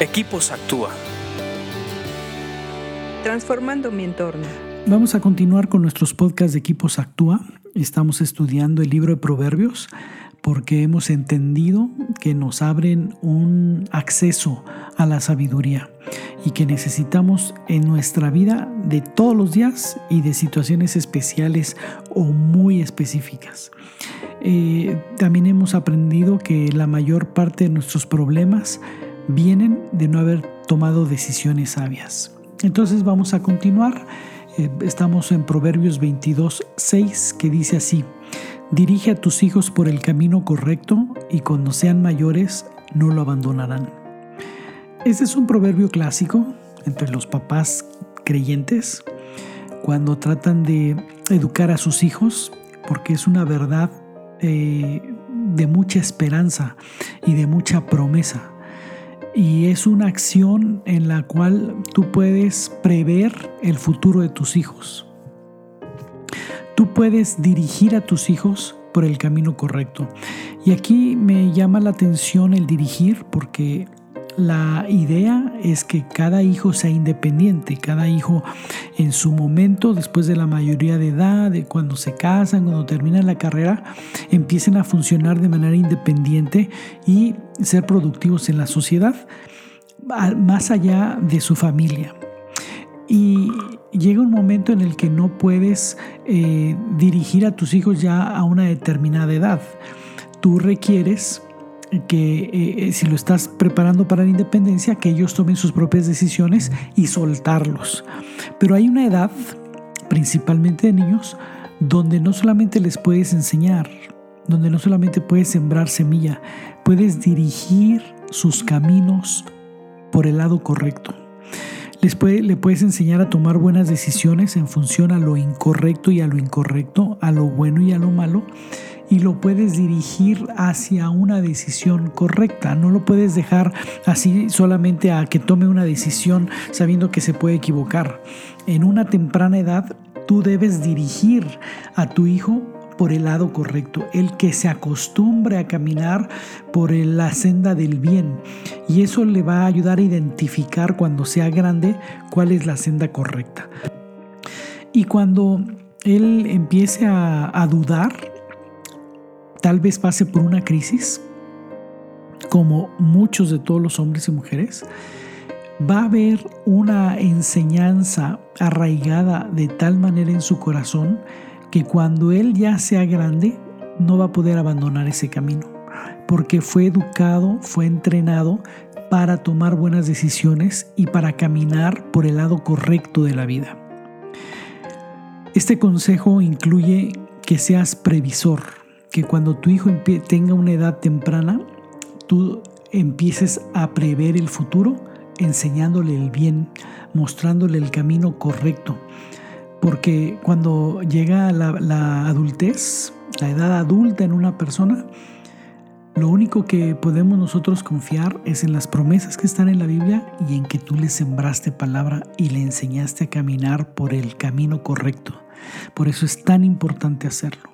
Equipos Actúa. Transformando mi entorno. Vamos a continuar con nuestros podcasts de Equipos Actúa. Estamos estudiando el libro de Proverbios porque hemos entendido que nos abren un acceso a la sabiduría y que necesitamos en nuestra vida de todos los días y de situaciones especiales o muy específicas. Eh, también hemos aprendido que la mayor parte de nuestros problemas vienen de no haber tomado decisiones sabias. Entonces vamos a continuar. Eh, estamos en Proverbios 22, 6, que dice así, dirige a tus hijos por el camino correcto y cuando sean mayores no lo abandonarán. Este es un proverbio clásico entre los papás creyentes cuando tratan de educar a sus hijos porque es una verdad eh, de mucha esperanza y de mucha promesa y es una acción en la cual tú puedes prever el futuro de tus hijos. Tú puedes dirigir a tus hijos por el camino correcto. Y aquí me llama la atención el dirigir porque la idea es que cada hijo sea independiente, cada hijo en su momento, después de la mayoría de edad, de cuando se casan, cuando terminan la carrera, empiecen a funcionar de manera independiente y ser productivos en la sociedad, más allá de su familia. Y llega un momento en el que no puedes eh, dirigir a tus hijos ya a una determinada edad. Tú requieres que eh, si lo estás preparando para la independencia, que ellos tomen sus propias decisiones y soltarlos. Pero hay una edad, principalmente de niños, donde no solamente les puedes enseñar, donde no solamente puedes sembrar semilla, puedes dirigir sus caminos por el lado correcto. Les le puedes enseñar a tomar buenas decisiones en función a lo incorrecto y a lo incorrecto, a lo bueno y a lo malo y lo puedes dirigir hacia una decisión correcta. No lo puedes dejar así solamente a que tome una decisión sabiendo que se puede equivocar. En una temprana edad tú debes dirigir a tu hijo por el lado correcto, el que se acostumbre a caminar por la senda del bien. Y eso le va a ayudar a identificar cuando sea grande cuál es la senda correcta. Y cuando él empiece a, dudar, tal vez pase por una crisis, como muchos de todos los hombres y mujeres, va a haber una enseñanza arraigada de tal manera en su corazón que cuando él ya sea grande no va a poder abandonar ese camino, porque fue educado, fue entrenado para tomar buenas decisiones y para caminar por el lado correcto de la vida. Este consejo incluye que seas previsor, que cuando tu hijo tenga una edad temprana, tú empieces a prever el futuro enseñándole el bien, mostrándole el camino correcto. Porque cuando llega la, la adultez, la edad adulta en una persona, lo único que podemos nosotros confiar es en las promesas que están en la Biblia y en que tú le sembraste palabra y le enseñaste a caminar por el camino correcto. Por eso es tan importante hacerlo.